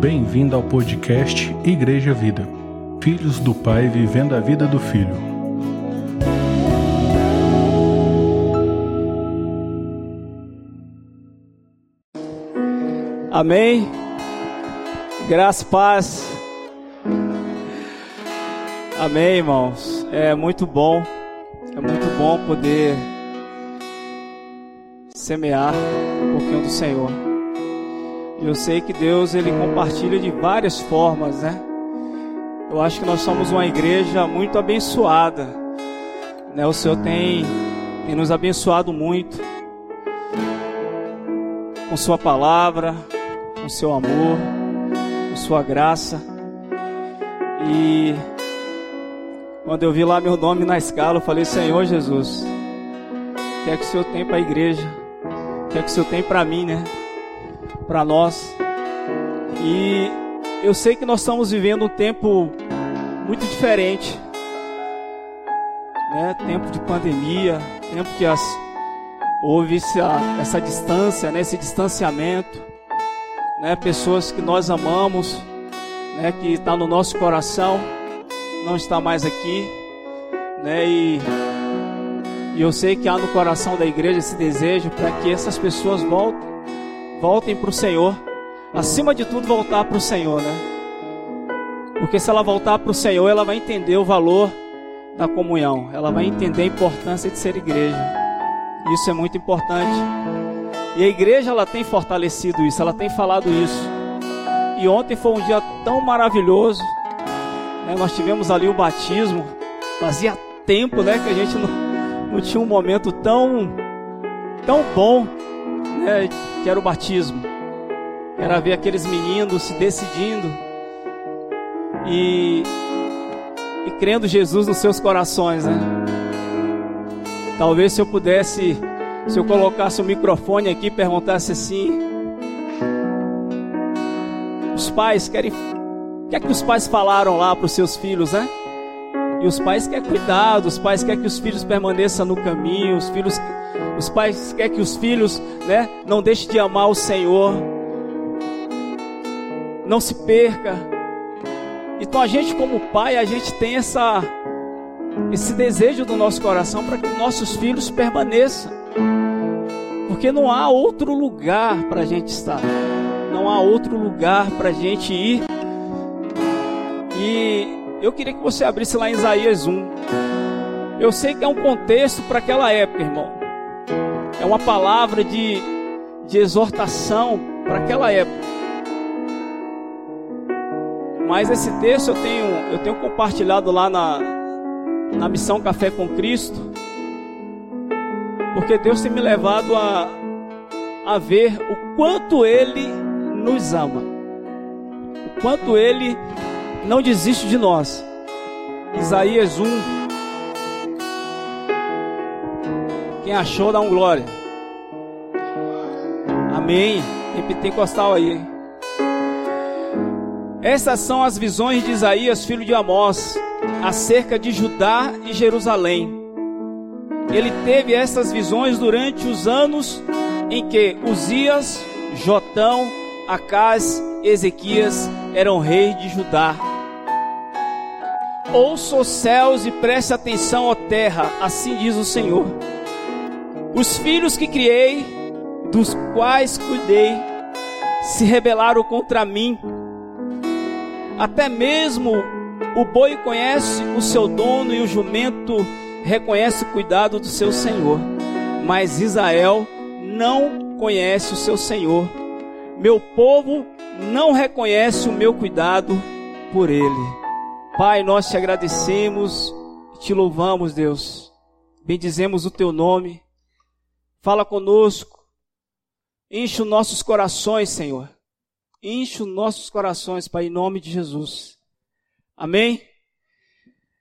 Bem-vindo ao podcast Igreja Vida. Filhos do Pai vivendo a vida do Filho. Amém. Graça paz. Amém, irmãos. É muito bom. É muito bom poder semear um pouquinho do Senhor. Eu sei que Deus ele compartilha de várias formas, né? Eu acho que nós somos uma igreja muito abençoada, né? O Senhor tem, tem nos abençoado muito com Sua palavra, com Seu amor, com Sua graça. E quando eu vi lá meu nome na escala, eu falei: Senhor Jesus, o que é que o Senhor tem para a igreja? O que é que o Senhor tem para mim, né? Para nós. E eu sei que nós estamos vivendo um tempo muito diferente, né? Tempo de pandemia, tempo que as, houve essa, essa distância, né? Esse distanciamento, né? Pessoas que nós amamos, né? Que está no nosso coração, não está mais aqui, né? E e eu sei que há no coração da igreja esse desejo para que essas pessoas voltem, voltem para o Senhor. Acima de tudo, voltar para o Senhor, né? Porque se ela voltar para o Senhor, ela vai entender o valor da comunhão. Ela vai entender a importância de ser igreja. Isso é muito importante. E a igreja ela tem fortalecido isso, ela tem falado isso. E ontem foi um dia tão maravilhoso. Né? Nós tivemos ali o batismo. Fazia tempo, né, que a gente não não tinha um momento tão, tão bom, né, que era o batismo. Era ver aqueles meninos se decidindo e, e crendo Jesus nos seus corações, né? Talvez se eu pudesse, se eu colocasse o microfone aqui e perguntasse assim: os pais querem. O que é que os pais falaram lá para os seus filhos, né? E os pais querem cuidar, os pais querem que os filhos permaneçam no caminho, os filhos, os pais querem que os filhos, né, não deixem de amar o Senhor, não se perca. Então a gente como pai, a gente tem essa esse desejo do nosso coração para que nossos filhos permaneçam, porque não há outro lugar para a gente estar, não há outro lugar para a gente ir. E eu queria que você abrisse lá em Isaías 1. Eu sei que é um contexto para aquela época, irmão. É uma palavra de, de exortação para aquela época. Mas esse texto eu tenho, eu tenho compartilhado lá na, na missão Café com Cristo. Porque Deus tem me levado a, a ver o quanto Ele nos ama. O quanto Ele não desiste de nós. Isaías 1. Quem achou, dá um glória. Amém. Pentecostal aí. Essas são as visões de Isaías, filho de Amós, acerca de Judá e Jerusalém. Ele teve essas visões durante os anos em que Uzias, Jotão, Acás, Ezequias eram reis de Judá. Ouça os céus e preste atenção, ó terra, assim diz o Senhor. Os filhos que criei, dos quais cuidei, se rebelaram contra mim. Até mesmo o boi conhece o seu dono e o jumento reconhece o cuidado do seu senhor. Mas Israel não conhece o seu senhor. Meu povo não reconhece o meu cuidado por ele. Pai, nós te agradecemos, te louvamos, Deus. Bendizemos o teu nome. Fala conosco. Enche os nossos corações, Senhor. Enche os nossos corações, Pai, em nome de Jesus. Amém?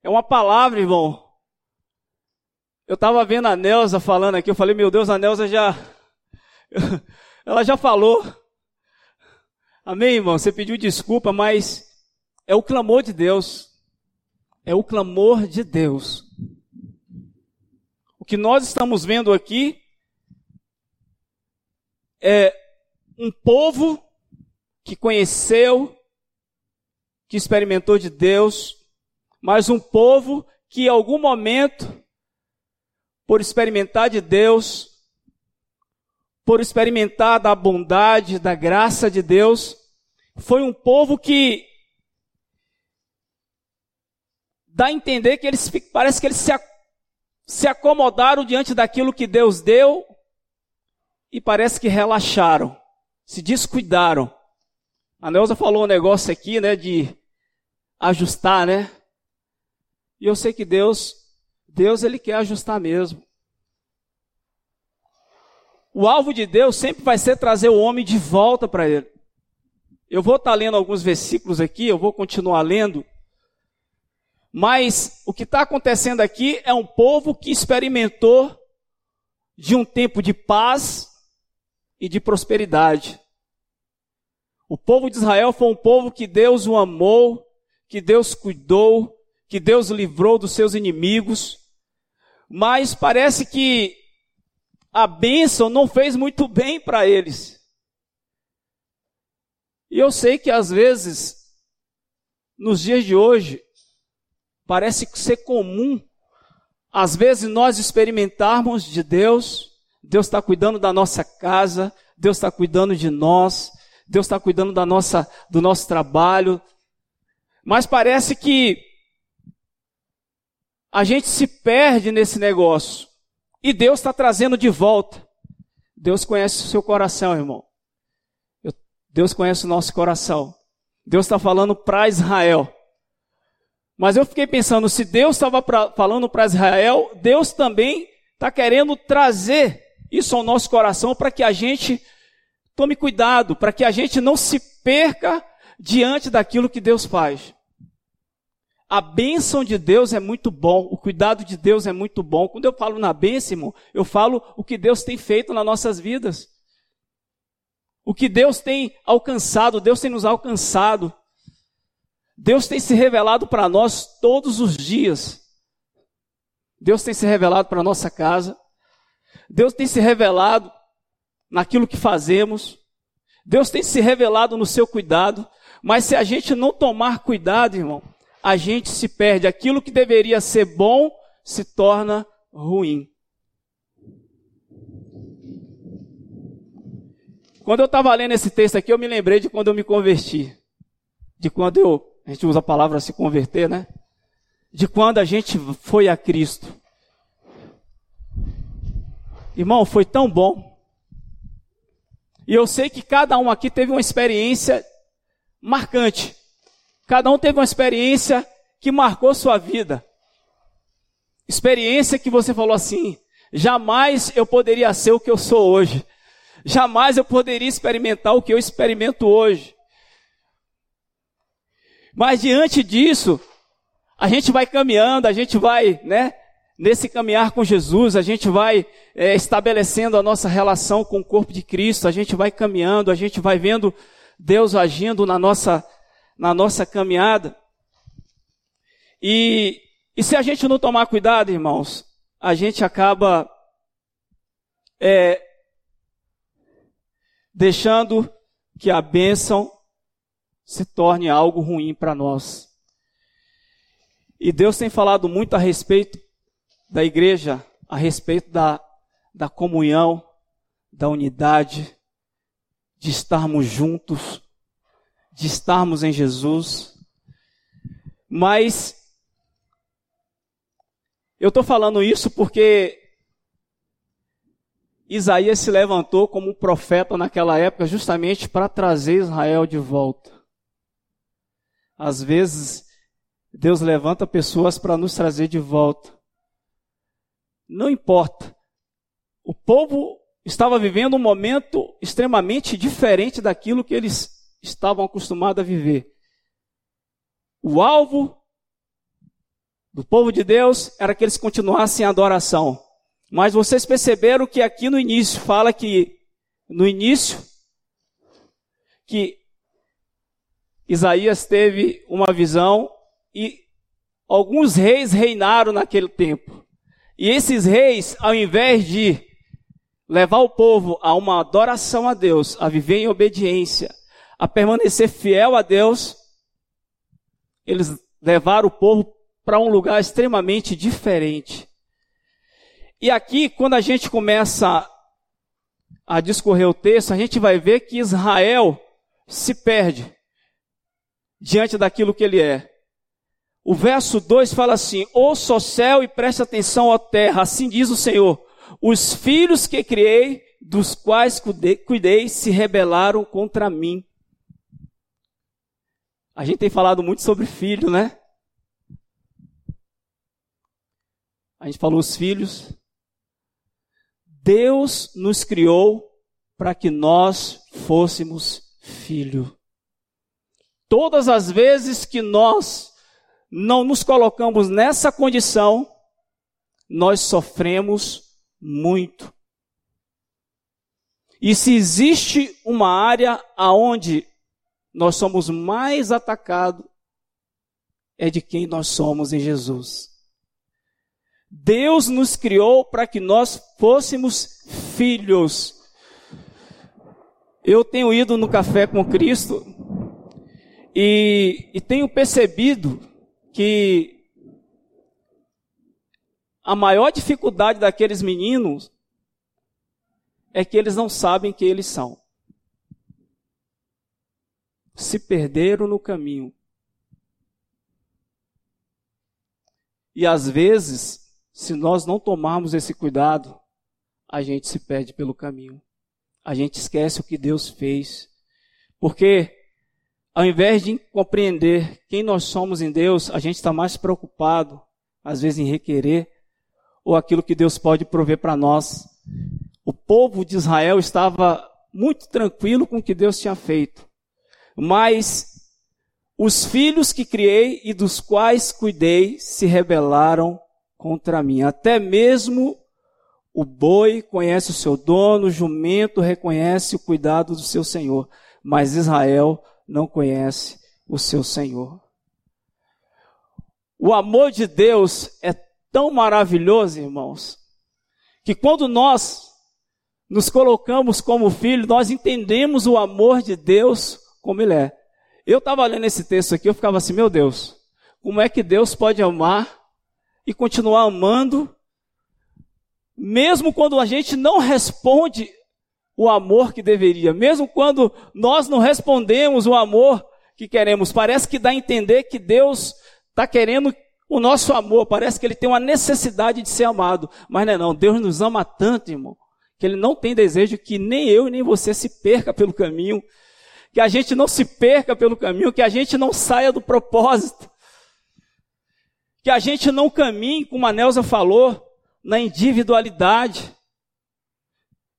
É uma palavra, irmão. Eu estava vendo a Nelza falando aqui, eu falei, meu Deus, a Nelza já. Ela já falou. Amém, irmão? Você pediu desculpa, mas é o clamor de Deus. É o clamor de Deus. O que nós estamos vendo aqui é um povo que conheceu, que experimentou de Deus, mas um povo que em algum momento, por experimentar de Deus, por experimentar da bondade, da graça de Deus, foi um povo que dá a entender que eles parece que eles se, se acomodaram diante daquilo que Deus deu e parece que relaxaram, se descuidaram. A Neuza falou um negócio aqui, né, de ajustar, né? E eu sei que Deus, Deus ele quer ajustar mesmo. O alvo de Deus sempre vai ser trazer o homem de volta para ele. Eu vou estar tá lendo alguns versículos aqui, eu vou continuar lendo. Mas o que está acontecendo aqui é um povo que experimentou de um tempo de paz e de prosperidade. O povo de Israel foi um povo que Deus o amou, que Deus cuidou, que Deus livrou dos seus inimigos. Mas parece que a bênção não fez muito bem para eles. E eu sei que às vezes, nos dias de hoje, parece ser comum, às vezes nós experimentarmos de Deus, Deus está cuidando da nossa casa, Deus está cuidando de nós, Deus está cuidando da nossa, do nosso trabalho. Mas parece que a gente se perde nesse negócio. E Deus está trazendo de volta. Deus conhece o seu coração, irmão. Deus conhece o nosso coração. Deus está falando para Israel. Mas eu fiquei pensando, se Deus estava falando para Israel, Deus também está querendo trazer isso ao nosso coração para que a gente Tome cuidado para que a gente não se perca diante daquilo que Deus faz. A bênção de Deus é muito bom, o cuidado de Deus é muito bom. Quando eu falo na bênção, eu falo o que Deus tem feito nas nossas vidas. O que Deus tem alcançado, Deus tem nos alcançado. Deus tem se revelado para nós todos os dias. Deus tem se revelado para a nossa casa. Deus tem se revelado naquilo que fazemos. Deus tem se revelado no seu cuidado, mas se a gente não tomar cuidado, irmão, a gente se perde. Aquilo que deveria ser bom se torna ruim. Quando eu estava lendo esse texto aqui, eu me lembrei de quando eu me converti. De quando eu, a gente usa a palavra se converter, né? De quando a gente foi a Cristo. Irmão, foi tão bom. E eu sei que cada um aqui teve uma experiência marcante. Cada um teve uma experiência que marcou sua vida. Experiência que você falou assim: jamais eu poderia ser o que eu sou hoje. Jamais eu poderia experimentar o que eu experimento hoje. Mas diante disso, a gente vai caminhando, a gente vai, né, Nesse caminhar com Jesus, a gente vai é, estabelecendo a nossa relação com o corpo de Cristo, a gente vai caminhando, a gente vai vendo Deus agindo na nossa, na nossa caminhada. E, e se a gente não tomar cuidado, irmãos, a gente acaba é, deixando que a bênção se torne algo ruim para nós. E Deus tem falado muito a respeito da igreja a respeito da, da comunhão, da unidade, de estarmos juntos, de estarmos em Jesus. Mas eu estou falando isso porque Isaías se levantou como profeta naquela época justamente para trazer Israel de volta. Às vezes, Deus levanta pessoas para nos trazer de volta. Não importa. O povo estava vivendo um momento extremamente diferente daquilo que eles estavam acostumados a viver. O alvo do povo de Deus era que eles continuassem a adoração. Mas vocês perceberam que aqui no início fala que no início que Isaías teve uma visão e alguns reis reinaram naquele tempo. E esses reis, ao invés de levar o povo a uma adoração a Deus, a viver em obediência, a permanecer fiel a Deus, eles levaram o povo para um lugar extremamente diferente. E aqui, quando a gente começa a discorrer o texto, a gente vai ver que Israel se perde diante daquilo que ele é. O verso 2 fala assim: Ouça o céu e preste atenção à terra, assim diz o Senhor. Os filhos que criei, dos quais cuidei, se rebelaram contra mim. A gente tem falado muito sobre filho, né? A gente falou os filhos. Deus nos criou para que nós fôssemos filho. Todas as vezes que nós não nos colocamos nessa condição, nós sofremos muito. E se existe uma área aonde nós somos mais atacados, é de quem nós somos em Jesus. Deus nos criou para que nós fôssemos filhos. Eu tenho ido no café com Cristo e, e tenho percebido que a maior dificuldade daqueles meninos é que eles não sabem quem eles são. Se perderam no caminho. E às vezes se nós não tomarmos esse cuidado, a gente se perde pelo caminho. A gente esquece o que Deus fez. Porque, ao invés de compreender quem nós somos em Deus, a gente está mais preocupado, às vezes, em requerer ou aquilo que Deus pode prover para nós. O povo de Israel estava muito tranquilo com o que Deus tinha feito. Mas os filhos que criei e dos quais cuidei se rebelaram contra mim. Até mesmo o boi conhece o seu dono, o jumento reconhece o cuidado do seu senhor, mas Israel não conhece o seu senhor. O amor de Deus é tão maravilhoso, irmãos, que quando nós nos colocamos como filho, nós entendemos o amor de Deus como ele é. Eu estava lendo esse texto aqui, eu ficava assim, meu Deus, como é que Deus pode amar e continuar amando, mesmo quando a gente não responde o amor que deveria, mesmo quando nós não respondemos o amor que queremos. Parece que dá a entender que Deus está querendo o nosso amor, parece que Ele tem uma necessidade de ser amado, mas não é não, Deus nos ama tanto, irmão, que Ele não tem desejo que nem eu nem você se perca pelo caminho, que a gente não se perca pelo caminho, que a gente não saia do propósito que a gente não caminhe, como a Nelza falou, na individualidade.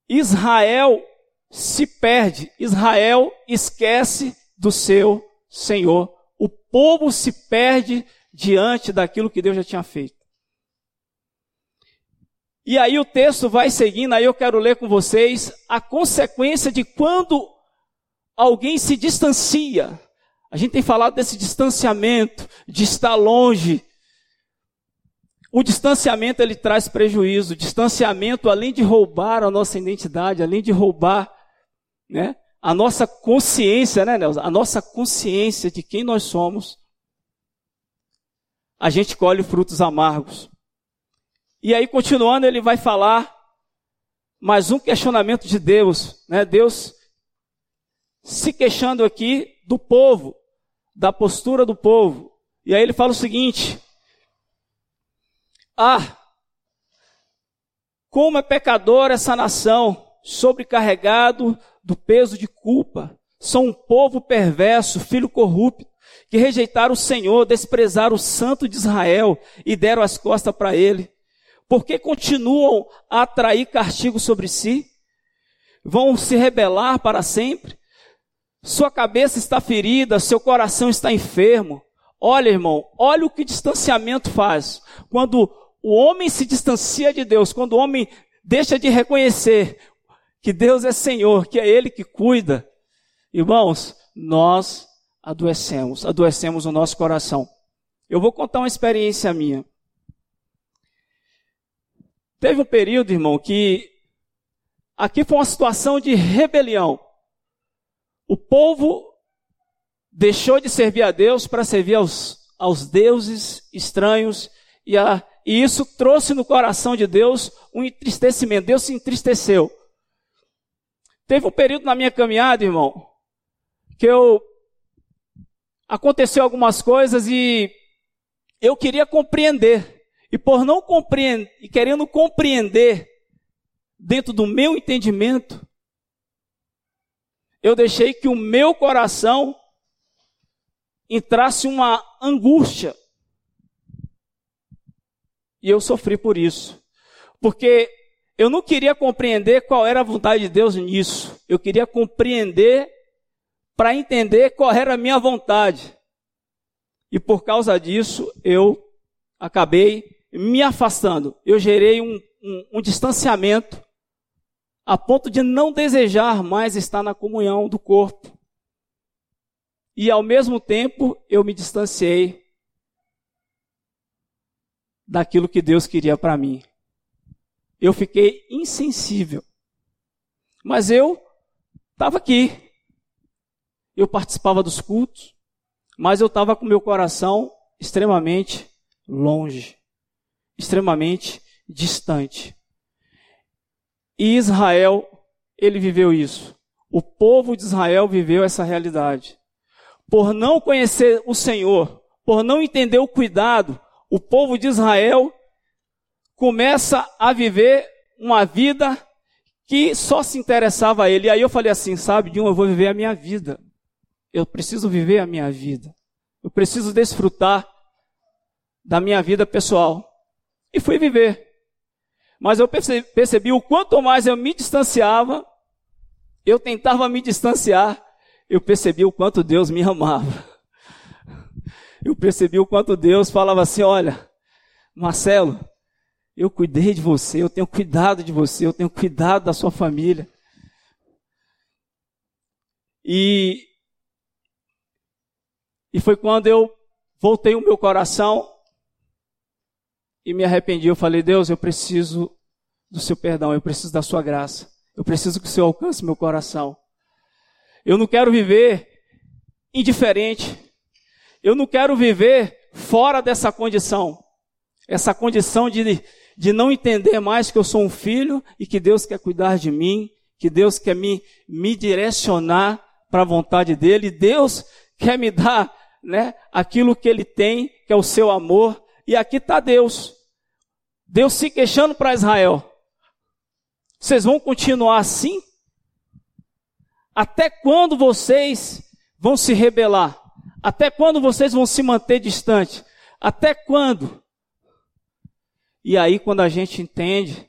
Israel se perde, Israel esquece do seu Senhor. O povo se perde diante daquilo que Deus já tinha feito. E aí o texto vai seguindo, aí eu quero ler com vocês a consequência de quando alguém se distancia. A gente tem falado desse distanciamento, de estar longe, o distanciamento ele traz prejuízo. O distanciamento, além de roubar a nossa identidade, além de roubar né, a nossa consciência, né, Nelson? A nossa consciência de quem nós somos, a gente colhe frutos amargos. E aí, continuando, ele vai falar mais um questionamento de Deus, né? Deus se queixando aqui do povo, da postura do povo. E aí ele fala o seguinte: ah, como é pecador essa nação, sobrecarregado do peso de culpa. São um povo perverso, filho corrupto, que rejeitaram o Senhor, desprezaram o Santo de Israel e deram as costas para ele. Porque continuam a atrair castigo sobre si? Vão se rebelar para sempre? Sua cabeça está ferida, seu coração está enfermo. Olha, irmão, olha o que distanciamento faz. Quando o homem se distancia de Deus, quando o homem deixa de reconhecer que Deus é Senhor, que é Ele que cuida, irmãos, nós adoecemos, adoecemos o nosso coração. Eu vou contar uma experiência minha. Teve um período, irmão, que aqui foi uma situação de rebelião. o povo deixou de servir a Deus para servir aos, aos deuses estranhos, e, a, e isso trouxe no coração de Deus um entristecimento. Deus se entristeceu. Teve um período na minha caminhada, irmão, que eu aconteceu algumas coisas e eu queria compreender. E por não compreender, e querendo compreender dentro do meu entendimento, eu deixei que o meu coração entrasse uma angústia. E eu sofri por isso. Porque eu não queria compreender qual era a vontade de Deus nisso. Eu queria compreender para entender qual era a minha vontade. E por causa disso, eu acabei me afastando. Eu gerei um, um, um distanciamento a ponto de não desejar mais estar na comunhão do corpo. E ao mesmo tempo, eu me distanciei daquilo que Deus queria para mim. Eu fiquei insensível. Mas eu estava aqui. Eu participava dos cultos, mas eu estava com meu coração extremamente longe, extremamente distante. E Israel, ele viveu isso. O povo de Israel viveu essa realidade. Por não conhecer o Senhor, por não entender o cuidado, o povo de Israel começa a viver uma vida que só se interessava a ele. E aí eu falei assim, sabe, de um, eu vou viver a minha vida. Eu preciso viver a minha vida. Eu preciso desfrutar da minha vida pessoal. E fui viver. Mas eu percebi, percebi o quanto mais eu me distanciava, eu tentava me distanciar, eu percebi o quanto Deus me amava. Eu percebi o quanto Deus falava assim: olha, Marcelo, eu cuidei de você, eu tenho cuidado de você, eu tenho cuidado da sua família. E, e foi quando eu voltei o meu coração e me arrependi. Eu falei, Deus, eu preciso do seu perdão, eu preciso da sua graça. Eu preciso que o Senhor alcance meu coração. Eu não quero viver indiferente. Eu não quero viver fora dessa condição. Essa condição de, de não entender mais que eu sou um filho e que Deus quer cuidar de mim, que Deus quer me, me direcionar para a vontade dEle. Deus quer me dar né, aquilo que Ele tem, que é o seu amor. E aqui está Deus. Deus se queixando para Israel. Vocês vão continuar assim? Até quando vocês vão se rebelar? Até quando vocês vão se manter distante? Até quando? E aí, quando a gente entende,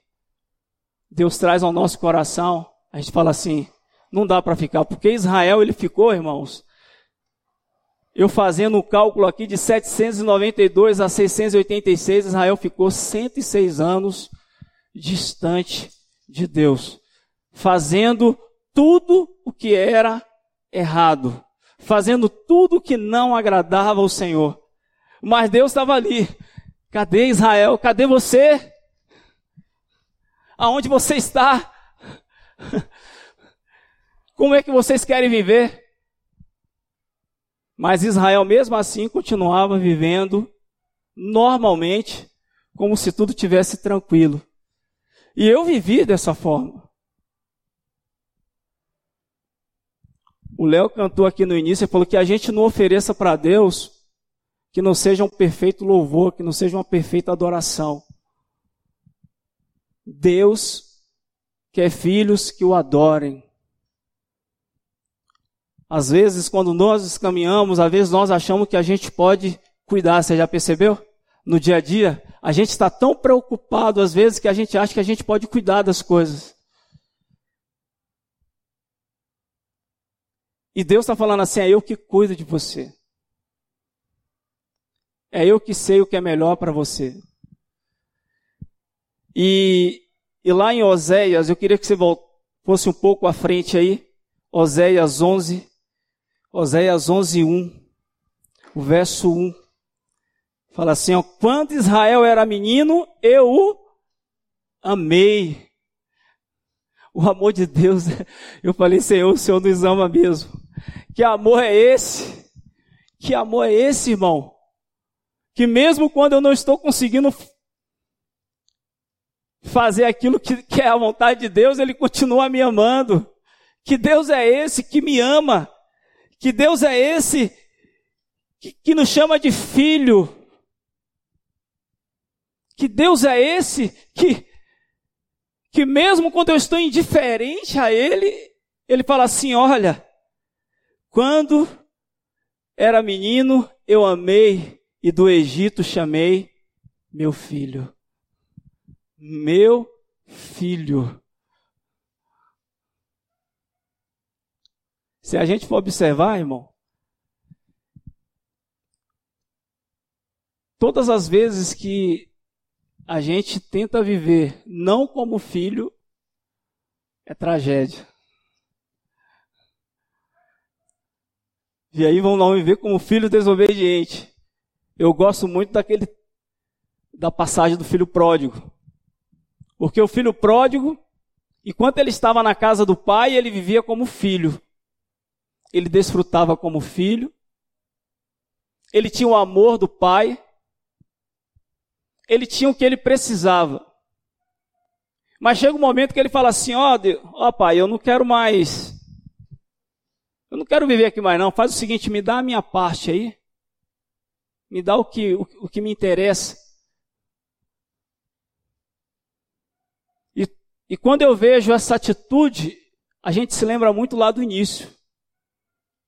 Deus traz ao nosso coração, a gente fala assim: não dá para ficar, porque Israel ele ficou, irmãos. Eu fazendo o um cálculo aqui de 792 a 686, Israel ficou 106 anos distante de Deus, fazendo tudo o que era errado, fazendo tudo que não agradava ao Senhor. Mas Deus estava ali. Cadê Israel? Cadê você? Aonde você está? Como é que vocês querem viver? Mas Israel, mesmo assim, continuava vivendo normalmente, como se tudo tivesse tranquilo. E eu vivi dessa forma. O Léo cantou aqui no início e falou que a gente não ofereça para Deus que não seja um perfeito louvor, que não seja uma perfeita adoração. Deus quer filhos que o adorem. Às vezes, quando nós caminhamos, às vezes nós achamos que a gente pode cuidar. Você já percebeu? no dia a dia, a gente está tão preocupado às vezes que a gente acha que a gente pode cuidar das coisas. E Deus está falando assim: é eu que cuido de você. É eu que sei o que é melhor para você. E, e lá em Oséias, eu queria que você fosse um pouco à frente aí. Oséias 11, Oséias 11, 1, o verso 1. Fala assim, ó, quando Israel era menino, eu o amei. O amor de Deus, eu falei, Senhor, o Senhor nos ama mesmo. Que amor é esse? Que amor é esse, irmão? Que mesmo quando eu não estou conseguindo fazer aquilo que, que é a vontade de Deus, Ele continua me amando. Que Deus é esse que me ama. Que Deus é esse que, que nos chama de filho. Que Deus é esse que, que mesmo quando eu estou indiferente a Ele, Ele fala assim: olha, quando era menino, eu amei e do Egito chamei meu filho. Meu filho. Se a gente for observar, irmão, todas as vezes que a gente tenta viver não como filho, é tragédia. E aí vão lá viver como filho desobediente. Eu gosto muito daquele da passagem do filho pródigo. Porque o filho pródigo, enquanto ele estava na casa do pai, ele vivia como filho. Ele desfrutava como filho. Ele tinha o amor do pai. Ele tinha o que ele precisava. Mas chega um momento que ele fala assim: Ó, oh, oh, pai, eu não quero mais eu não quero viver aqui mais não. Faz o seguinte, me dá a minha parte aí. Me dá o que, o, o que me interessa. E, e quando eu vejo essa atitude, a gente se lembra muito lá do início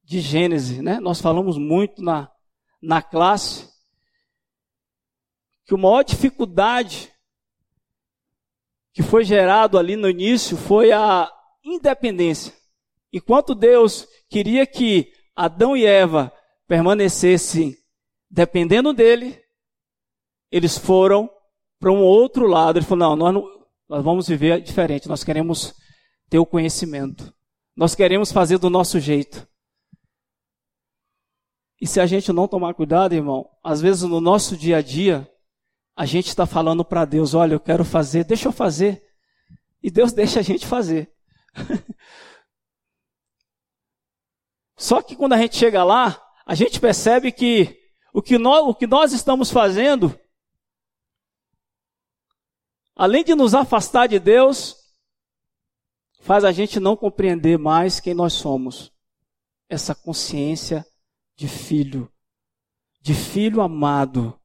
de Gênesis, né? Nós falamos muito na, na classe que a maior dificuldade que foi gerado ali no início foi a independência. Enquanto Deus queria que Adão e Eva permanecessem dependendo dele, eles foram para um outro lado. Ele falou: não, nós, não, nós vamos viver diferente, nós queremos ter o conhecimento, nós queremos fazer do nosso jeito. E se a gente não tomar cuidado, irmão, às vezes no nosso dia a dia, a gente está falando para Deus: olha, eu quero fazer, deixa eu fazer. E Deus deixa a gente fazer. Só que quando a gente chega lá, a gente percebe que o que nós, o que nós estamos fazendo, além de nos afastar de Deus, faz a gente não compreender mais quem nós somos. Essa consciência de filho, de filho amado.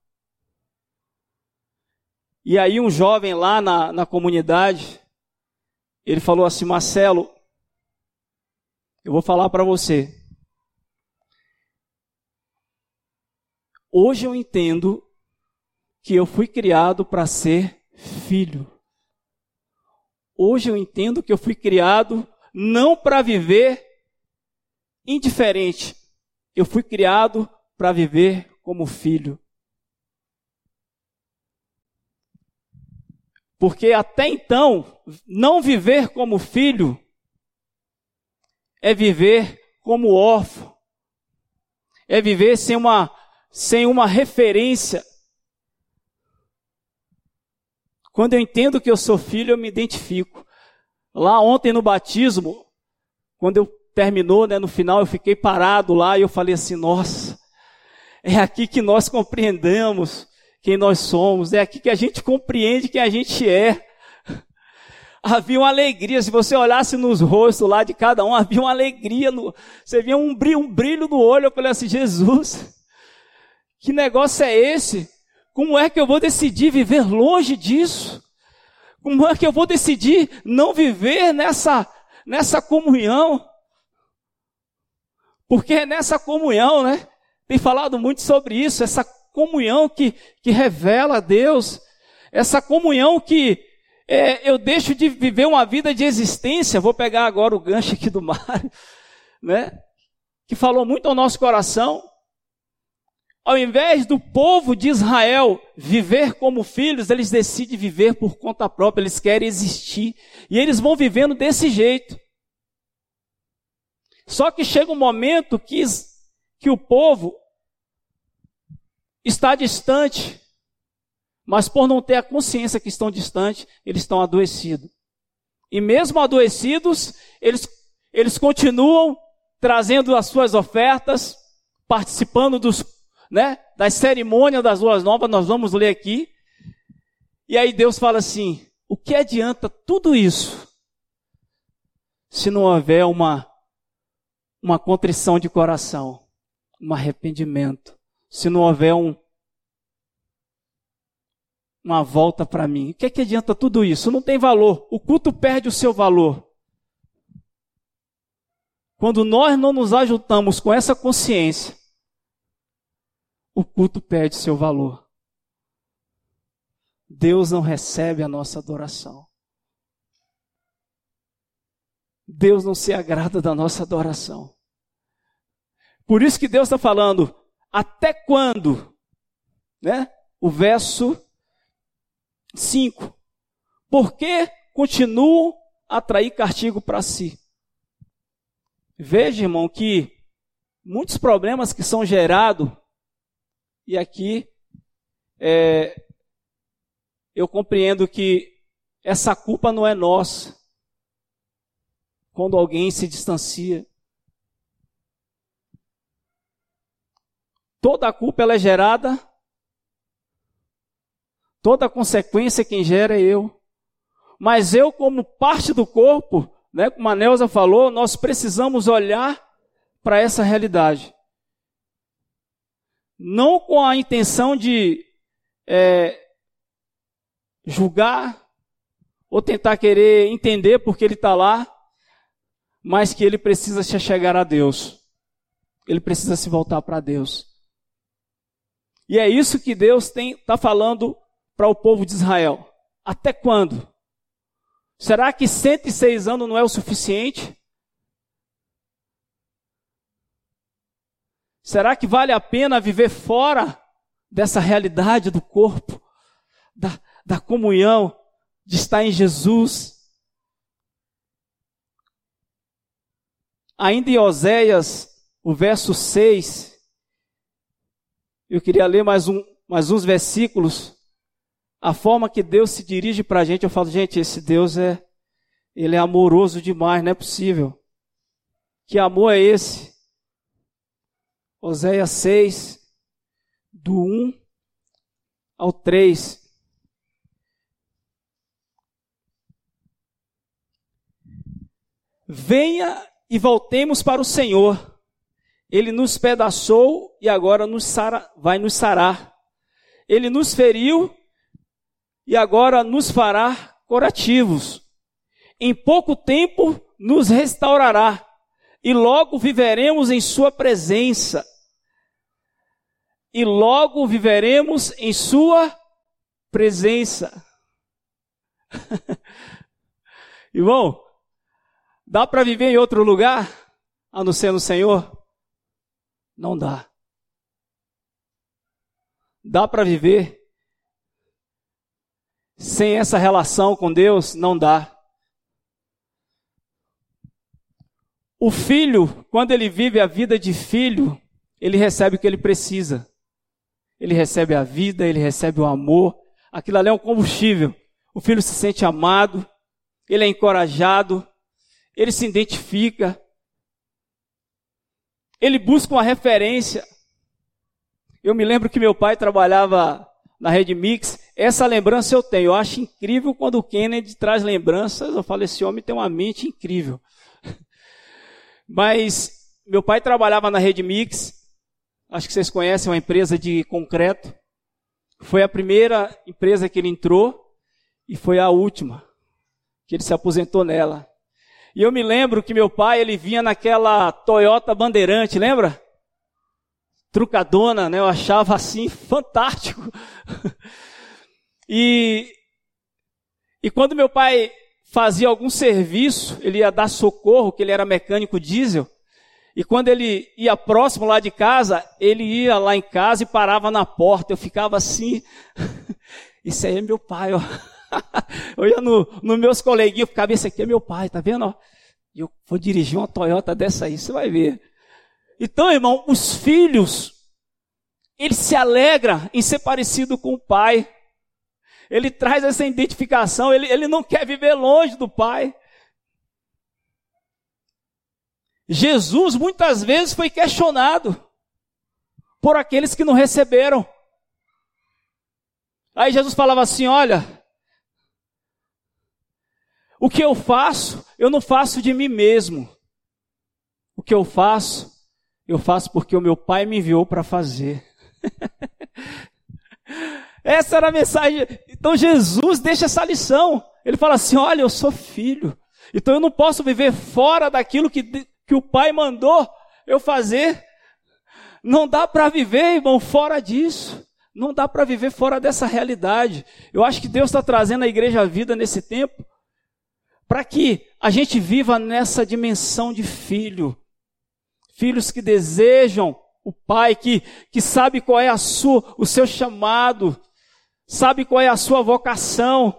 E aí um jovem lá na, na comunidade, ele falou assim, Marcelo, eu vou falar para você. Hoje eu entendo que eu fui criado para ser filho. Hoje eu entendo que eu fui criado não para viver indiferente. Eu fui criado para viver como filho. Porque até então, não viver como filho é viver como órfão. É viver sem uma sem uma referência. Quando eu entendo que eu sou filho, eu me identifico. Lá ontem no batismo, quando eu terminou, né, no final eu fiquei parado lá e eu falei assim: nossa, é aqui que nós compreendemos quem nós somos, é aqui que a gente compreende quem a gente é. Havia uma alegria, se você olhasse nos rostos lá de cada um, havia uma alegria, no, você via um brilho, um brilho no olho. Eu falei assim: Jesus, que negócio é esse? Como é que eu vou decidir viver longe disso? Como é que eu vou decidir não viver nessa, nessa comunhão? Porque é nessa comunhão, né? Tem falado muito sobre isso, essa comunhão que, que revela a Deus, essa comunhão que é, eu deixo de viver uma vida de existência. Vou pegar agora o gancho aqui do Mário, né? Que falou muito ao nosso coração. Ao invés do povo de Israel viver como filhos, eles decidem viver por conta própria, eles querem existir. E eles vão vivendo desse jeito. Só que chega um momento que, que o povo está distante, mas por não ter a consciência que estão distantes, eles estão adoecidos. E mesmo adoecidos, eles, eles continuam trazendo as suas ofertas, participando dos, né, das cerimônias das Boas Novas, nós vamos ler aqui. E aí Deus fala assim: o que adianta tudo isso se não houver uma, uma contrição de coração, um arrependimento, se não houver um, uma volta para mim? O que, é que adianta tudo isso? Não tem valor. O culto perde o seu valor. Quando nós não nos ajuntamos com essa consciência, o culto perde seu valor. Deus não recebe a nossa adoração. Deus não se agrada da nossa adoração. Por isso que Deus está falando, até quando? Né? O verso 5. Por que continuam a atrair castigo para si? Veja, irmão, que muitos problemas que são gerados, e aqui é, eu compreendo que essa culpa não é nossa. Quando alguém se distancia. Toda a culpa ela é gerada, toda a consequência quem gera é eu. Mas eu, como parte do corpo, né, como a Neuza falou, nós precisamos olhar para essa realidade. Não com a intenção de é, julgar ou tentar querer entender porque ele está lá, mas que ele precisa se chegar a Deus. Ele precisa se voltar para Deus. E é isso que Deus está falando para o povo de Israel. Até quando? Será que 106 anos não é o suficiente? Será que vale a pena viver fora dessa realidade do corpo, da, da comunhão, de estar em Jesus. Ainda em Oséias, o verso 6, eu queria ler mais, um, mais uns versículos. A forma que Deus se dirige para a gente, eu falo, gente, esse Deus é, ele é amoroso demais, não é possível. Que amor é esse? Oséias 6, do 1 ao 3. Venha e voltemos para o Senhor. Ele nos pedaçou e agora nos sara, vai nos sarar. Ele nos feriu e agora nos fará curativos. Em pouco tempo nos restaurará e logo viveremos em Sua presença. E logo viveremos em Sua presença. Irmão, Dá para viver em outro lugar a não ser no Senhor? Não dá. Dá para viver sem essa relação com Deus? Não dá. O filho, quando ele vive a vida de filho, ele recebe o que ele precisa. Ele recebe a vida, ele recebe o amor. Aquilo ali é um combustível. O filho se sente amado, ele é encorajado, ele se identifica, ele busca uma referência. Eu me lembro que meu pai trabalhava na Rede Mix, essa lembrança eu tenho. Eu acho incrível quando o Kennedy traz lembranças. Eu falo, esse homem tem uma mente incrível. Mas meu pai trabalhava na Rede Mix, acho que vocês conhecem, uma empresa de concreto. Foi a primeira empresa que ele entrou e foi a última que ele se aposentou nela. E eu me lembro que meu pai, ele vinha naquela Toyota Bandeirante, lembra? Trucadona, né? Eu achava assim fantástico. e, e quando meu pai fazia algum serviço, ele ia dar socorro, que ele era mecânico diesel. E quando ele ia próximo lá de casa, ele ia lá em casa e parava na porta. Eu ficava assim. Isso aí é meu pai, ó. eu ia no, no meus coleguinhas, ficava, esse aqui é meu pai, tá vendo? E eu vou dirigir uma Toyota dessa aí, você vai ver. Então, irmão, os filhos, ele se alegra em ser parecido com o pai. Ele traz essa identificação, ele, ele não quer viver longe do pai. Jesus muitas vezes foi questionado por aqueles que não receberam. Aí Jesus falava assim: Olha, o que eu faço, eu não faço de mim mesmo. O que eu faço, eu faço porque o meu Pai me enviou para fazer. essa era a mensagem. Então Jesus deixa essa lição. Ele fala assim: Olha, eu sou filho. Então eu não posso viver fora daquilo que, que o Pai mandou eu fazer. Não dá para viver, irmão, fora disso. Não dá para viver fora dessa realidade. Eu acho que Deus está trazendo a igreja à vida nesse tempo para que a gente viva nessa dimensão de filho. Filhos que desejam o pai, que, que sabe qual é a sua, o seu chamado, sabe qual é a sua vocação.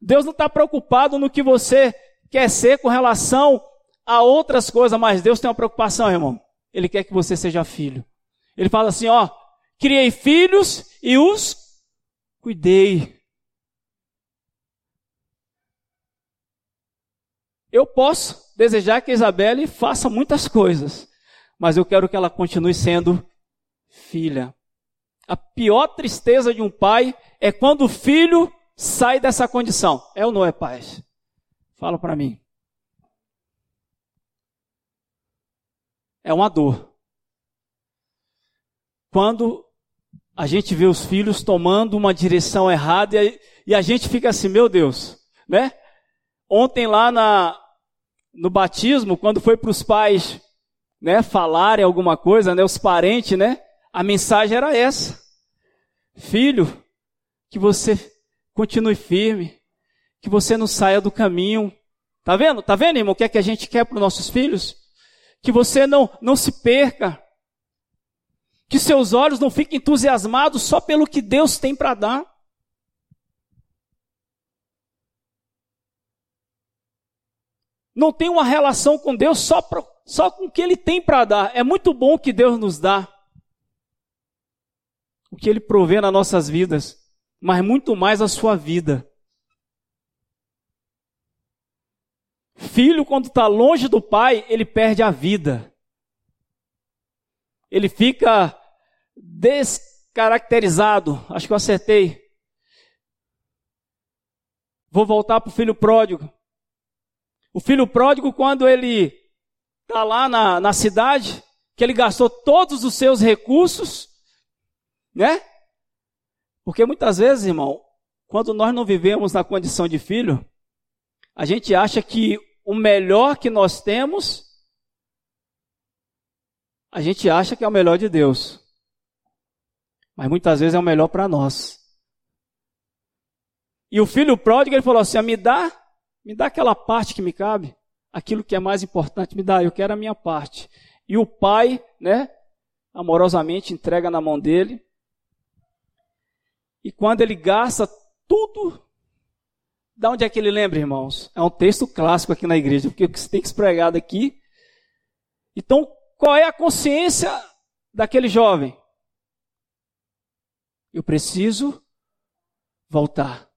Deus não está preocupado no que você quer ser com relação a outras coisas, mas Deus tem uma preocupação, irmão. Ele quer que você seja filho. Ele fala assim, ó, criei filhos e os cuidei. Eu posso desejar que a Isabelle faça muitas coisas, mas eu quero que ela continue sendo filha. A pior tristeza de um pai é quando o filho sai dessa condição. É ou não é, pai? Fala para mim. É uma dor. Quando a gente vê os filhos tomando uma direção errada e a gente fica assim, meu Deus, né? Ontem lá na, no batismo, quando foi para os pais né, falarem alguma coisa, né, os parentes, né, a mensagem era essa. Filho, que você continue firme, que você não saia do caminho. Tá vendo? Tá vendo, irmão, o que é que a gente quer para os nossos filhos? Que você não, não se perca. Que seus olhos não fiquem entusiasmados só pelo que Deus tem para dar. não tem uma relação com Deus só, só com o que Ele tem para dar. É muito bom o que Deus nos dá, o que Ele provê nas nossas vidas, mas muito mais a sua vida. Filho, quando está longe do pai, ele perde a vida. Ele fica descaracterizado. Acho que eu acertei. Vou voltar para o filho pródigo. O filho pródigo, quando ele está lá na, na cidade, que ele gastou todos os seus recursos, né? Porque muitas vezes, irmão, quando nós não vivemos na condição de filho, a gente acha que o melhor que nós temos, a gente acha que é o melhor de Deus. Mas muitas vezes é o melhor para nós. E o filho pródigo, ele falou assim: ah, me dá me dá aquela parte que me cabe, aquilo que é mais importante, me dá, eu quero a minha parte. E o pai, né, amorosamente entrega na mão dele. E quando ele gasta tudo, da onde é que ele lembra, irmãos? É um texto clássico aqui na igreja, porque que tem que pregado aqui. Então, qual é a consciência daquele jovem? Eu preciso voltar.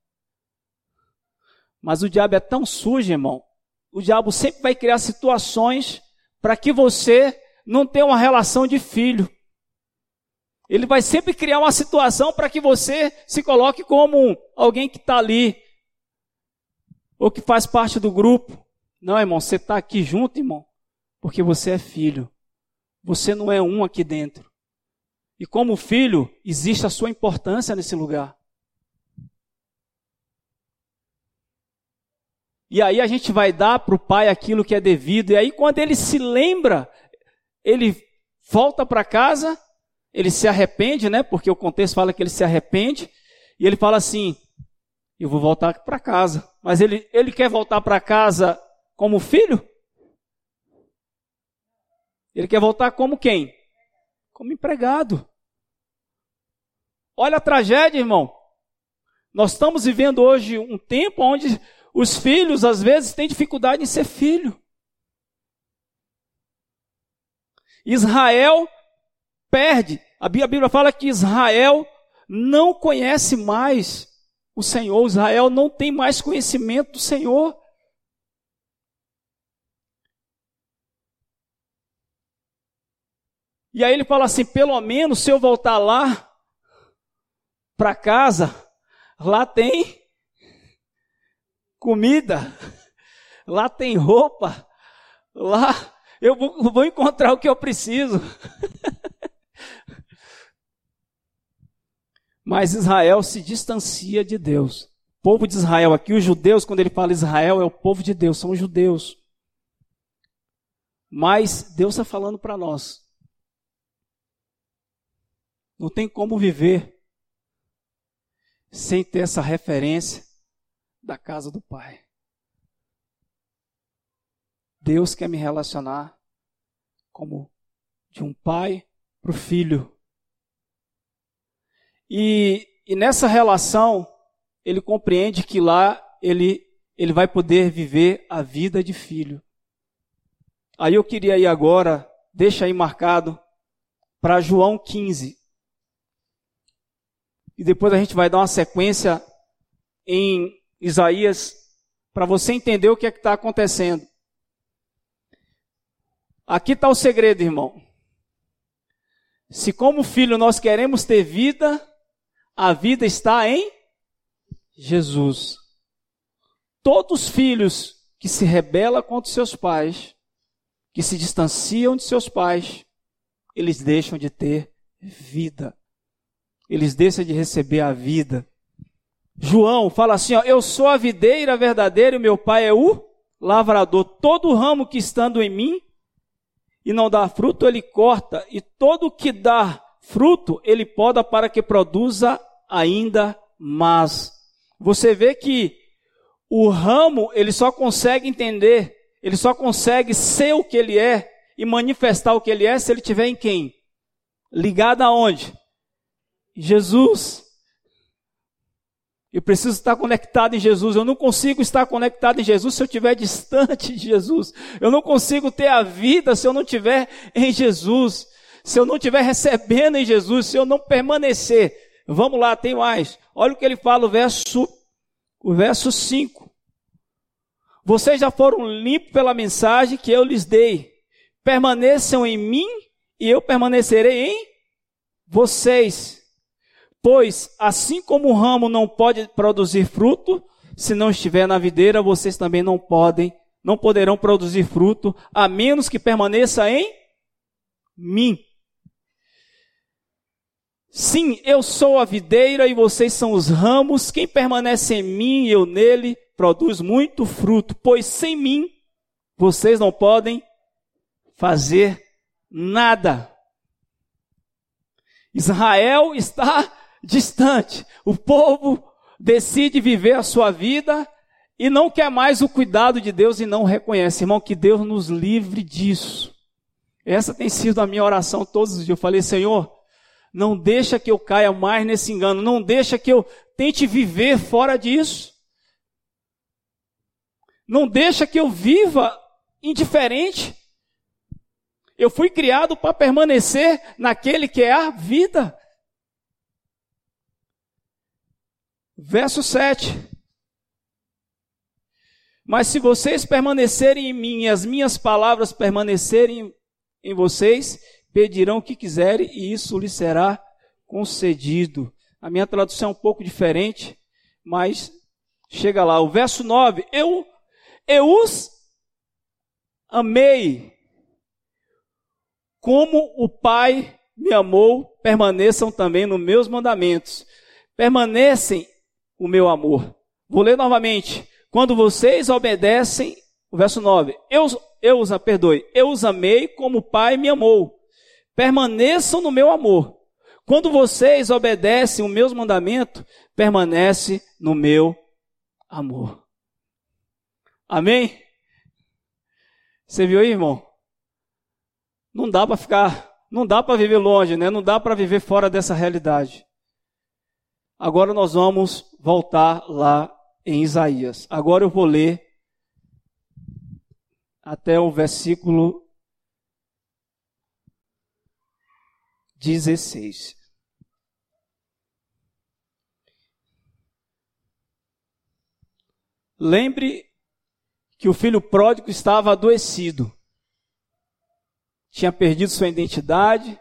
Mas o diabo é tão sujo, irmão. O diabo sempre vai criar situações para que você não tenha uma relação de filho. Ele vai sempre criar uma situação para que você se coloque como alguém que está ali, ou que faz parte do grupo. Não, irmão, você está aqui junto, irmão, porque você é filho. Você não é um aqui dentro. E como filho, existe a sua importância nesse lugar. E aí a gente vai dar para o pai aquilo que é devido. E aí quando ele se lembra, ele volta para casa, ele se arrepende, né? Porque o contexto fala que ele se arrepende. E ele fala assim: Eu vou voltar para casa. Mas ele, ele quer voltar para casa como filho? Ele quer voltar como quem? Como empregado. Olha a tragédia, irmão. Nós estamos vivendo hoje um tempo onde os filhos, às vezes, têm dificuldade em ser filho. Israel perde. A Bíblia fala que Israel não conhece mais o Senhor. Israel não tem mais conhecimento do Senhor. E aí ele fala assim: pelo menos se eu voltar lá para casa, lá tem comida, lá tem roupa, lá eu vou encontrar o que eu preciso. Mas Israel se distancia de Deus. O povo de Israel, aqui os judeus, quando ele fala Israel, é o povo de Deus, são os judeus. Mas Deus está falando para nós. Não tem como viver sem ter essa referência da casa do Pai. Deus quer me relacionar como de um pai para o filho. E, e nessa relação, ele compreende que lá ele, ele vai poder viver a vida de filho. Aí eu queria ir agora, deixa aí marcado, para João 15. E depois a gente vai dar uma sequência em Isaías, para você entender o que é que está acontecendo. Aqui está o segredo, irmão. Se como filho nós queremos ter vida, a vida está em Jesus. Todos os filhos que se rebelam contra seus pais, que se distanciam de seus pais, eles deixam de ter vida. Eles deixam de receber a vida. João fala assim: ó, Eu sou a videira verdadeira e meu pai é o lavrador. Todo ramo que estando em mim e não dá fruto, ele corta, e todo que dá fruto, ele poda para que produza ainda mais. Você vê que o ramo, ele só consegue entender, ele só consegue ser o que ele é e manifestar o que ele é se ele tiver em quem? Ligado aonde? Jesus. Eu preciso estar conectado em Jesus. Eu não consigo estar conectado em Jesus se eu estiver distante de Jesus. Eu não consigo ter a vida se eu não estiver em Jesus. Se eu não estiver recebendo em Jesus, se eu não permanecer. Vamos lá, tem mais. Olha o que ele fala, o verso, o verso 5. Vocês já foram limpos pela mensagem que eu lhes dei. Permaneçam em mim e eu permanecerei em vocês. Pois, assim como o ramo não pode produzir fruto, se não estiver na videira, vocês também não podem, não poderão produzir fruto, a menos que permaneça em mim. Sim, eu sou a videira e vocês são os ramos. Quem permanece em mim e eu nele produz muito fruto, pois sem mim vocês não podem fazer nada. Israel está distante. O povo decide viver a sua vida e não quer mais o cuidado de Deus e não reconhece. Irmão, que Deus nos livre disso. Essa tem sido a minha oração todos os dias. Eu falei, Senhor, não deixa que eu caia mais nesse engano, não deixa que eu tente viver fora disso. Não deixa que eu viva indiferente. Eu fui criado para permanecer naquele que é a vida. Verso 7. Mas se vocês permanecerem em mim e as minhas palavras permanecerem em vocês, pedirão o que quiserem e isso lhes será concedido. A minha tradução é um pouco diferente, mas chega lá. O verso 9: Eu, eu os amei como o Pai me amou, permaneçam também nos meus mandamentos. Permanecem o meu amor. Vou ler novamente. Quando vocês obedecem, o verso 9, eu, eu os, perdoe, eu os amei como o Pai me amou. Permaneçam no meu amor. Quando vocês obedecem o meus mandamentos, permanece no meu amor. Amém? Você viu aí, irmão? Não dá para ficar, não dá para viver longe, né? Não dá para viver fora dessa realidade. Agora nós vamos voltar lá em Isaías. Agora eu vou ler até o versículo 16. Lembre que o filho pródigo estava adoecido. Tinha perdido sua identidade,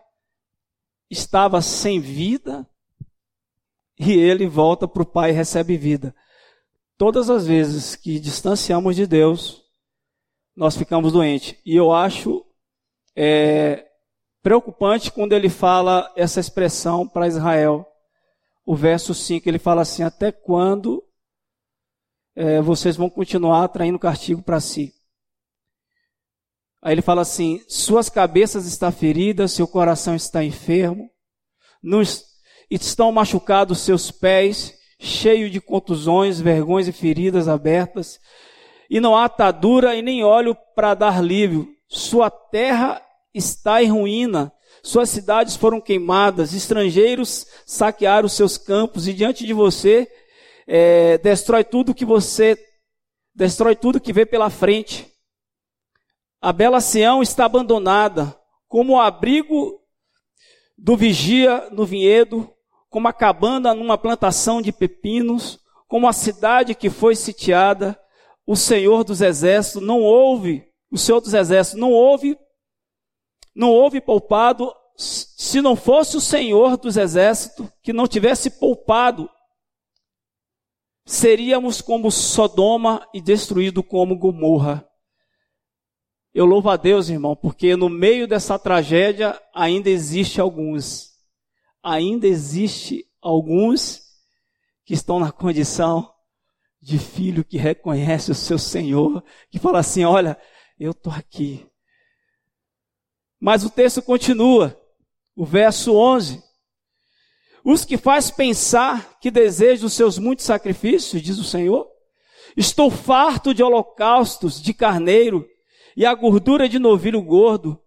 estava sem vida e ele volta para o Pai e recebe vida. Todas as vezes que distanciamos de Deus, nós ficamos doentes. E eu acho é, preocupante quando ele fala essa expressão para Israel. O verso 5, ele fala assim: Até quando é, vocês vão continuar atraindo castigo para si? Aí ele fala assim: Suas cabeças estão feridas, seu coração está enfermo, nos, estão machucados seus pés, cheio de contusões, vergões e feridas abertas, e não há atadura e nem óleo para dar livro. Sua terra está em ruína, suas cidades foram queimadas, estrangeiros saquearam seus campos, e diante de você é, destrói tudo que você, destrói tudo que vê pela frente. A bela Sião está abandonada, como o abrigo do vigia no vinhedo, como a cabana numa plantação de pepinos, como a cidade que foi sitiada, o Senhor dos exércitos não ouve, o Senhor dos exércitos não ouve, não houve poupado, se não fosse o Senhor dos exércitos que não tivesse poupado, seríamos como Sodoma e destruído como Gomorra. Eu louvo a Deus, irmão, porque no meio dessa tragédia ainda existe alguns ainda existe alguns que estão na condição de filho que reconhece o seu Senhor, que fala assim: Olha, eu estou aqui. Mas o texto continua, o verso 11. Os que faz pensar que desejam os seus muitos sacrifícios, diz o Senhor, estou farto de holocaustos de carneiro e a gordura de novilho gordo.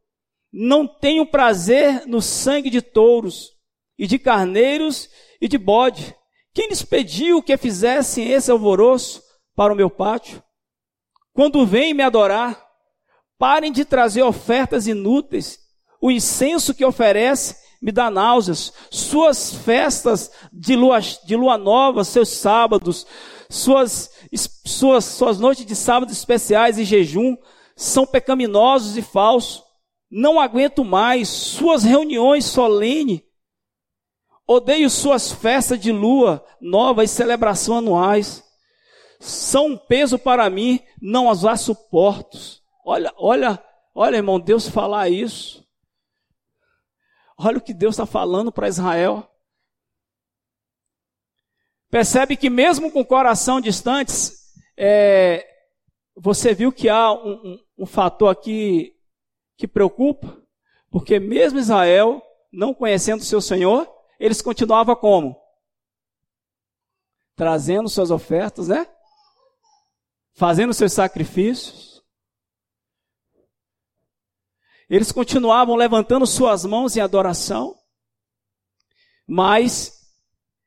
Não tenho prazer no sangue de touros e de carneiros e de bode. Quem lhes pediu que fizessem esse alvoroço para o meu pátio? Quando vêm me adorar, parem de trazer ofertas inúteis. O incenso que oferece me dá náuseas. Suas festas de lua, de lua nova, seus sábados, suas, suas, suas noites de sábado especiais e jejum são pecaminosos e falsos. Não aguento mais suas reuniões solenes Odeio suas festas de lua nova e celebração anuais. São um peso para mim, não as há suporto. Olha, olha, olha, irmão, Deus falar isso. Olha o que Deus está falando para Israel. Percebe que mesmo com o coração distantes, é, você viu que há um, um, um fator aqui que preocupa, porque mesmo Israel, não conhecendo o seu Senhor, eles continuavam como? Trazendo suas ofertas, né? Fazendo seus sacrifícios. Eles continuavam levantando suas mãos em adoração, mas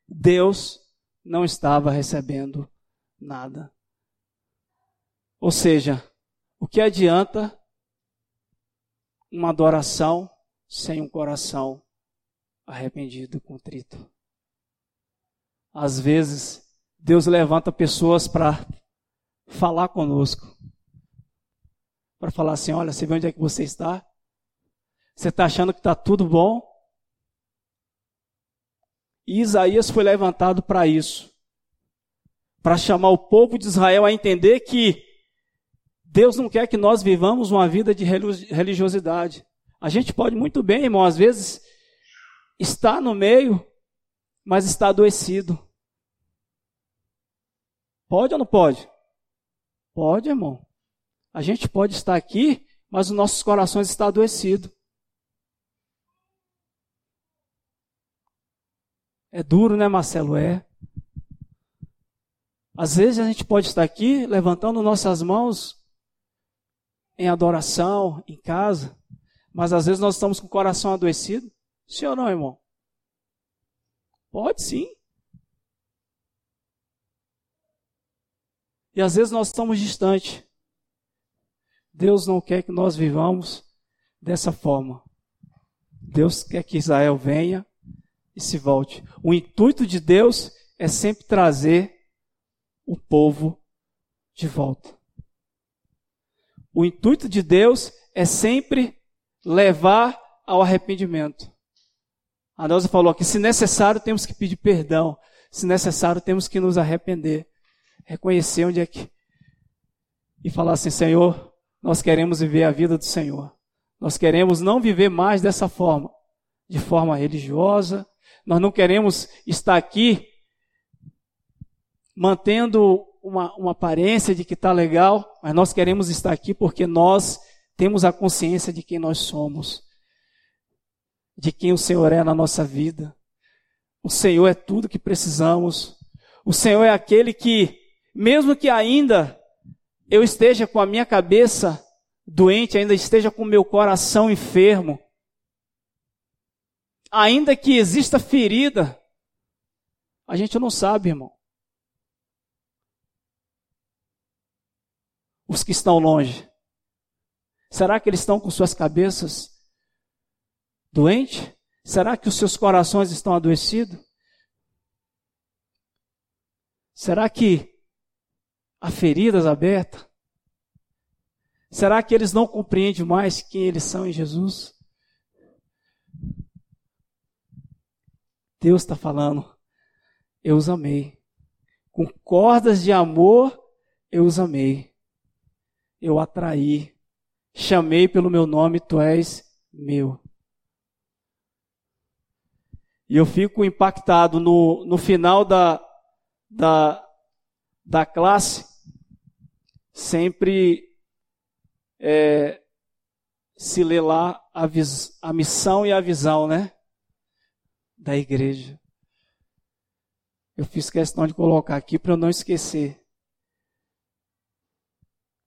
Deus não estava recebendo nada. Ou seja, o que adianta uma adoração sem um coração arrependido, contrito. Às vezes, Deus levanta pessoas para falar conosco. Para falar assim: olha, você vê onde é que você está? Você está achando que está tudo bom? E Isaías foi levantado para isso para chamar o povo de Israel a entender que Deus não quer que nós vivamos uma vida de religiosidade. A gente pode muito bem, irmão, às vezes está no meio, mas está adoecido. Pode ou não pode? Pode, irmão. A gente pode estar aqui, mas os nossos corações estão adoecidos. É duro, né, Marcelo? É. Às vezes a gente pode estar aqui levantando nossas mãos em adoração, em casa, mas às vezes nós estamos com o coração adoecido. Sim ou não, irmão? Pode sim. E às vezes nós estamos distantes. Deus não quer que nós vivamos dessa forma. Deus quer que Israel venha e se volte. O intuito de Deus é sempre trazer o povo de volta. O intuito de Deus é sempre levar ao arrependimento. A Neuza falou que se necessário temos que pedir perdão, se necessário temos que nos arrepender, reconhecer onde é que e falar assim, Senhor, nós queremos viver a vida do Senhor. Nós queremos não viver mais dessa forma, de forma religiosa. Nós não queremos estar aqui mantendo uma, uma aparência de que está legal, mas nós queremos estar aqui porque nós temos a consciência de quem nós somos, de quem o Senhor é na nossa vida. O Senhor é tudo que precisamos. O Senhor é aquele que, mesmo que ainda eu esteja com a minha cabeça doente, ainda esteja com o meu coração enfermo, ainda que exista ferida, a gente não sabe, irmão. Os que estão longe, será que eles estão com suas cabeças doentes? Será que os seus corações estão adoecidos? Será que há feridas abertas? Será que eles não compreendem mais quem eles são em Jesus? Deus está falando, eu os amei. Com cordas de amor, eu os amei. Eu atraí. Chamei pelo meu nome, tu és meu. E eu fico impactado no, no final da, da, da classe, sempre é, se lê lá a, vis, a missão e a visão, né? Da igreja. Eu fiz questão de colocar aqui para eu não esquecer.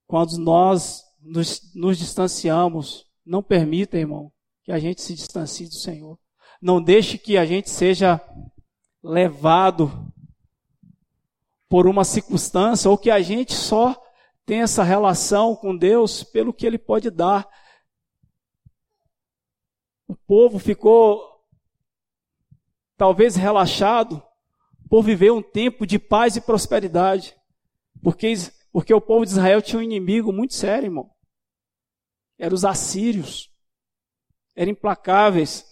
Quando nós nos, nos distanciamos, não permita, irmão, que a gente se distancie do Senhor. Não deixe que a gente seja levado por uma circunstância ou que a gente só tem essa relação com Deus pelo que Ele pode dar. O povo ficou talvez relaxado por viver um tempo de paz e prosperidade, porque, porque o povo de Israel tinha um inimigo muito sério, irmão. Eram os assírios, eram implacáveis.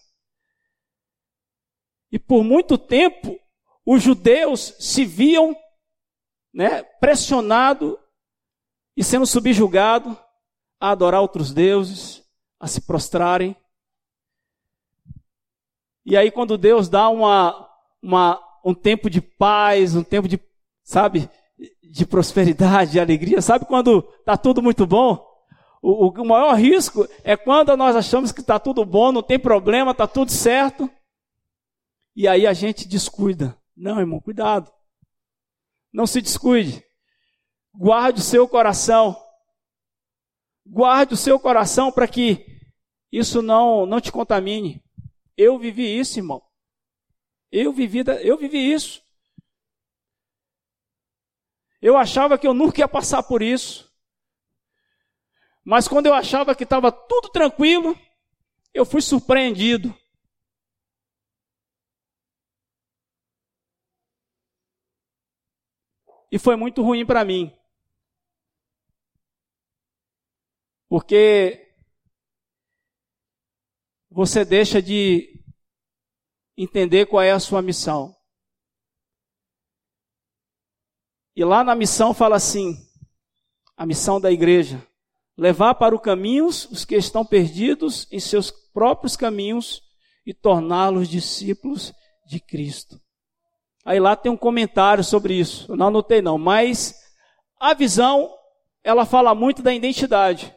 E por muito tempo, os judeus se viam né, pressionados e sendo subjugado a adorar outros deuses, a se prostrarem. E aí, quando Deus dá uma, uma, um tempo de paz, um tempo de, sabe, de prosperidade, de alegria, sabe quando está tudo muito bom? O, o, maior risco é quando nós achamos que está tudo bom, não tem problema, está tudo certo, e aí a gente descuida. Não, irmão, cuidado. Não se descuide. Guarde o seu coração. Guarde o seu coração para que isso não, não te contamine. Eu vivi isso, irmão. Eu vivi, eu vivi isso. Eu achava que eu nunca ia passar por isso. Mas quando eu achava que estava tudo tranquilo, eu fui surpreendido. E foi muito ruim para mim. Porque você deixa de entender qual é a sua missão. E lá na missão fala assim: a missão da igreja, levar para o caminho os que estão perdidos em seus próprios caminhos e torná-los discípulos de Cristo. Aí lá tem um comentário sobre isso. Eu não anotei não, mas a visão, ela fala muito da identidade.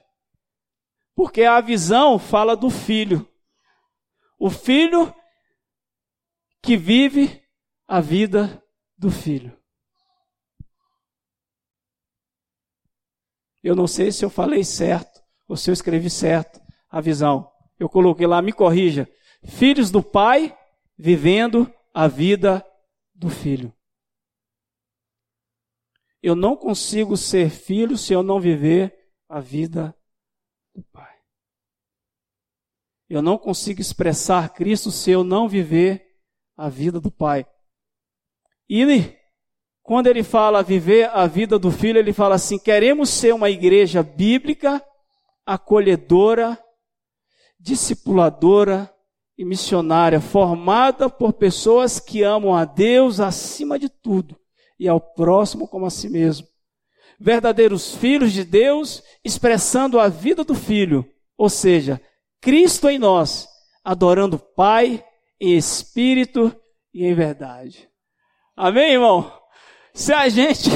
Porque a visão fala do filho. O filho que vive a vida do filho. Eu não sei se eu falei certo ou se eu escrevi certo a visão. Eu coloquei lá, me corrija. Filhos do pai vivendo a vida do filho. Eu não consigo ser filho se eu não viver a vida do Pai. Eu não consigo expressar Cristo se eu não viver a vida do Pai. E quando ele fala viver a vida do filho, ele fala assim: queremos ser uma igreja bíblica, acolhedora, discipuladora e missionária formada por pessoas que amam a Deus acima de tudo e ao próximo como a si mesmo. Verdadeiros filhos de Deus expressando a vida do Filho, ou seja, Cristo em nós, adorando o Pai em espírito e em verdade. Amém, irmão? Se a gente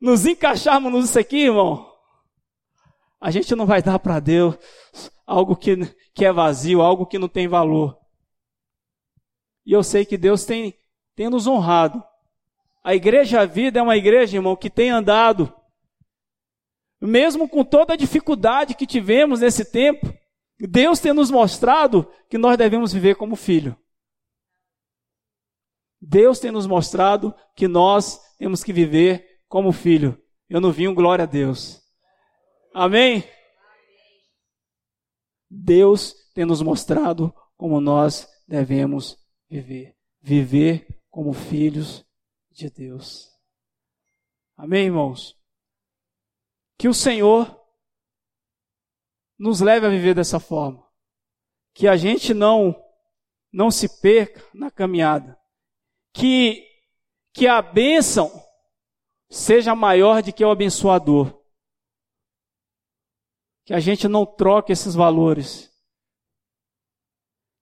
nos encaixarmos nisso aqui, irmão, a gente não vai dar para Deus algo que, que é vazio, algo que não tem valor. E eu sei que Deus tem, tem nos honrado. A igreja vida é uma igreja, irmão, que tem andado, mesmo com toda a dificuldade que tivemos nesse tempo, Deus tem nos mostrado que nós devemos viver como filho. Deus tem nos mostrado que nós temos que viver como filho. Eu não vi um glória a Deus. Amém? Deus tem nos mostrado como nós devemos viver. Viver como filhos de Deus. Amém, irmãos? Que o Senhor nos leve a viver dessa forma. Que a gente não não se perca na caminhada. Que que a bênção seja maior do que o abençoador. Que a gente não troque esses valores.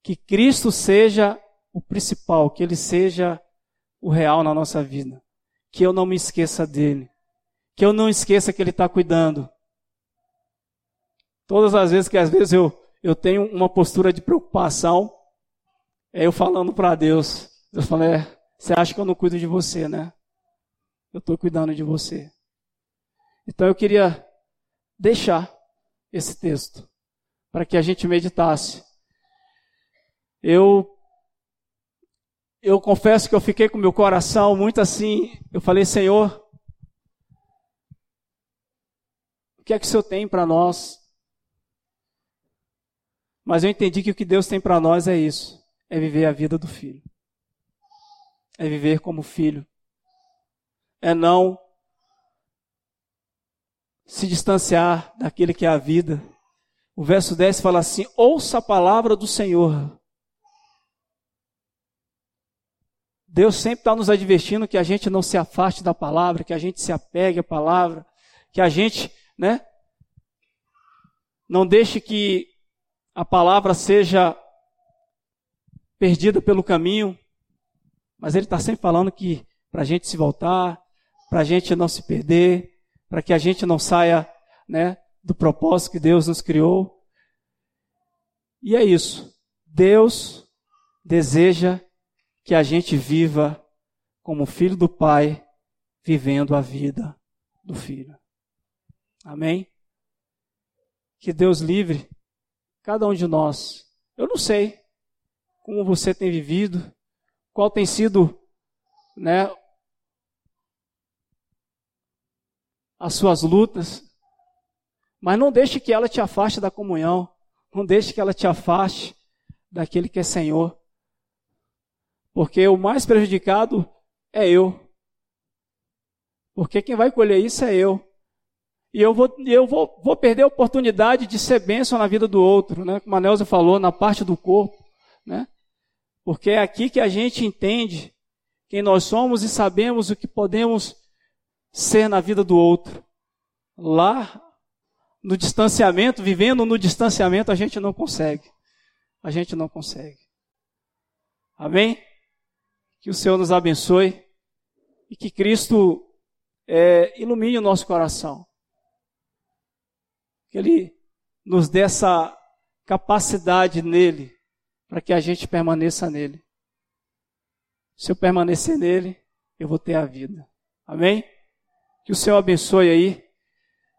Que Cristo seja o principal, que Ele seja o real na nossa vida. Que eu não me esqueça dele. Que eu não esqueça que Ele está cuidando. Todas as vezes que às vezes eu, eu tenho uma postura de preocupação, é eu falando para Deus. Deus fala, é, você acha que eu não cuido de você, né? Eu estou cuidando de você. Então eu queria deixar esse texto para que a gente meditasse. Eu eu confesso que eu fiquei com meu coração muito assim, eu falei, Senhor, o que é que o Senhor tem para nós? Mas eu entendi que o que Deus tem para nós é isso: é viver a vida do filho. É viver como filho é não se distanciar daquele que é a vida. O verso 10 fala assim: ouça a palavra do Senhor. Deus sempre está nos advertindo que a gente não se afaste da palavra, que a gente se apegue à palavra, que a gente, né, não deixe que a palavra seja perdida pelo caminho, mas Ele está sempre falando que para a gente se voltar, para a gente não se perder, para que a gente não saia né, do propósito que Deus nos criou. E é isso. Deus deseja que a gente viva como filho do Pai, vivendo a vida do Filho. Amém? Que Deus livre cada um de nós. Eu não sei como você tem vivido, qual tem sido né, as suas lutas, mas não deixe que ela te afaste da comunhão, não deixe que ela te afaste daquele que é Senhor, porque o mais prejudicado é eu, porque quem vai colher isso é eu. E eu vou, eu vou, vou perder a oportunidade de ser bênção na vida do outro, né? Como a Nelza falou, na parte do corpo, né? Porque é aqui que a gente entende quem nós somos e sabemos o que podemos ser na vida do outro. Lá, no distanciamento, vivendo no distanciamento, a gente não consegue. A gente não consegue. Amém? Que o Senhor nos abençoe e que Cristo é, ilumine o nosso coração. Que Ele nos dê essa capacidade nele, para que a gente permaneça nele. Se eu permanecer nele, eu vou ter a vida. Amém? Que o Senhor abençoe aí,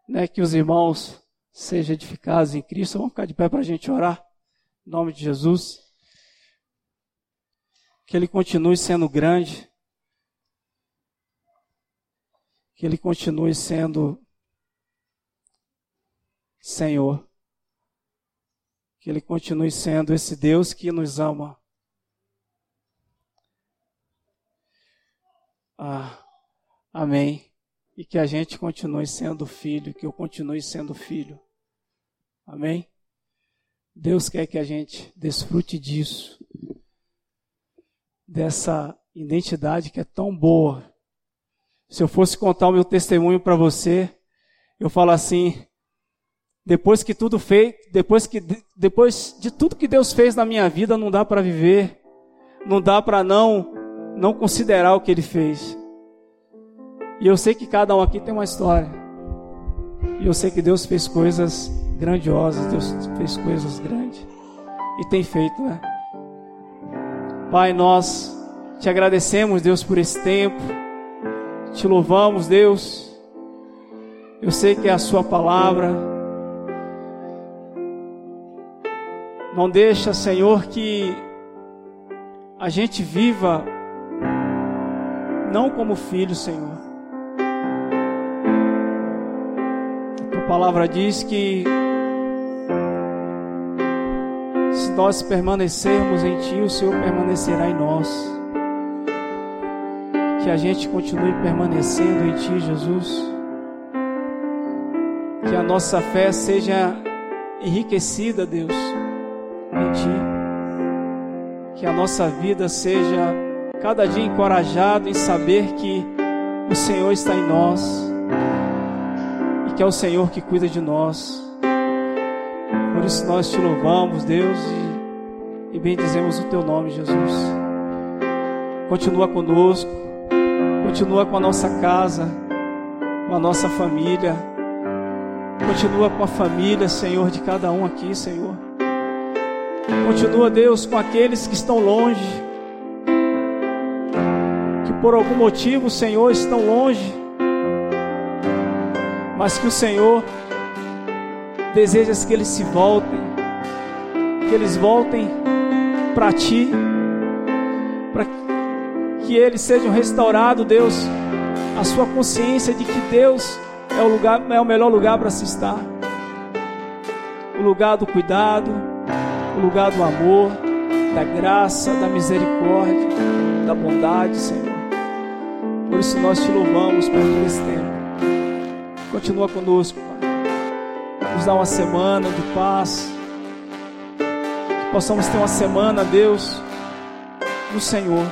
né, que os irmãos sejam edificados em Cristo. Vamos ficar de pé para a gente orar. Em nome de Jesus. Que Ele continue sendo grande. Que Ele continue sendo Senhor. Que Ele continue sendo esse Deus que nos ama. Ah, amém e que a gente continue sendo filho, que eu continue sendo filho. Amém? Deus quer que a gente desfrute disso, dessa identidade que é tão boa. Se eu fosse contar o meu testemunho para você, eu falo assim: depois que tudo fez, depois que depois de tudo que Deus fez na minha vida, não dá para viver, não dá para não não considerar o que ele fez. E eu sei que cada um aqui tem uma história. E eu sei que Deus fez coisas grandiosas, Deus fez coisas grandes. E tem feito, né? Pai, nós te agradecemos, Deus, por esse tempo. Te louvamos, Deus. Eu sei que é a Sua palavra. Não deixa, Senhor, que a gente viva não como filho, Senhor. A tua palavra diz que se nós permanecermos em Ti, o Senhor permanecerá em nós que a gente continue permanecendo em Ti, Jesus. Que a nossa fé seja enriquecida, Deus, Ti. Que a nossa vida seja cada dia encorajado em saber que o Senhor está em nós e que é o Senhor que cuida de nós. Por isso nós te louvamos, Deus, e, e bendizemos o Teu nome, Jesus. Continua conosco Continua com a nossa casa, com a nossa família. Continua com a família, Senhor, de cada um aqui, Senhor. Continua, Deus, com aqueles que estão longe, que por algum motivo, Senhor, estão longe, mas que o Senhor deseja que eles se voltem, que eles voltem para Ti. Que eles sejam restaurados, Deus, a sua consciência de que Deus é o lugar, é o melhor lugar para se estar. O lugar do cuidado, o lugar do amor, da graça, da misericórdia, da bondade, Senhor. Por isso nós te louvamos por esse tempo. Continua conosco, Pai. Nos dá uma semana de paz. Que possamos ter uma semana, Deus, no Senhor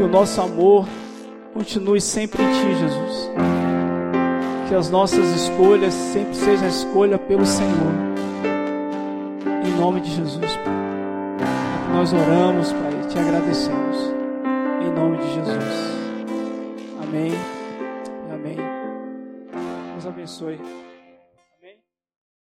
que o nosso amor continue sempre em Ti, Jesus. Que as nossas escolhas sempre sejam escolha pelo Senhor. Nome de Jesus, Pai. É nós oramos, Pai, e te agradecemos. Em nome de Jesus. Amém. Amém. Deus abençoe.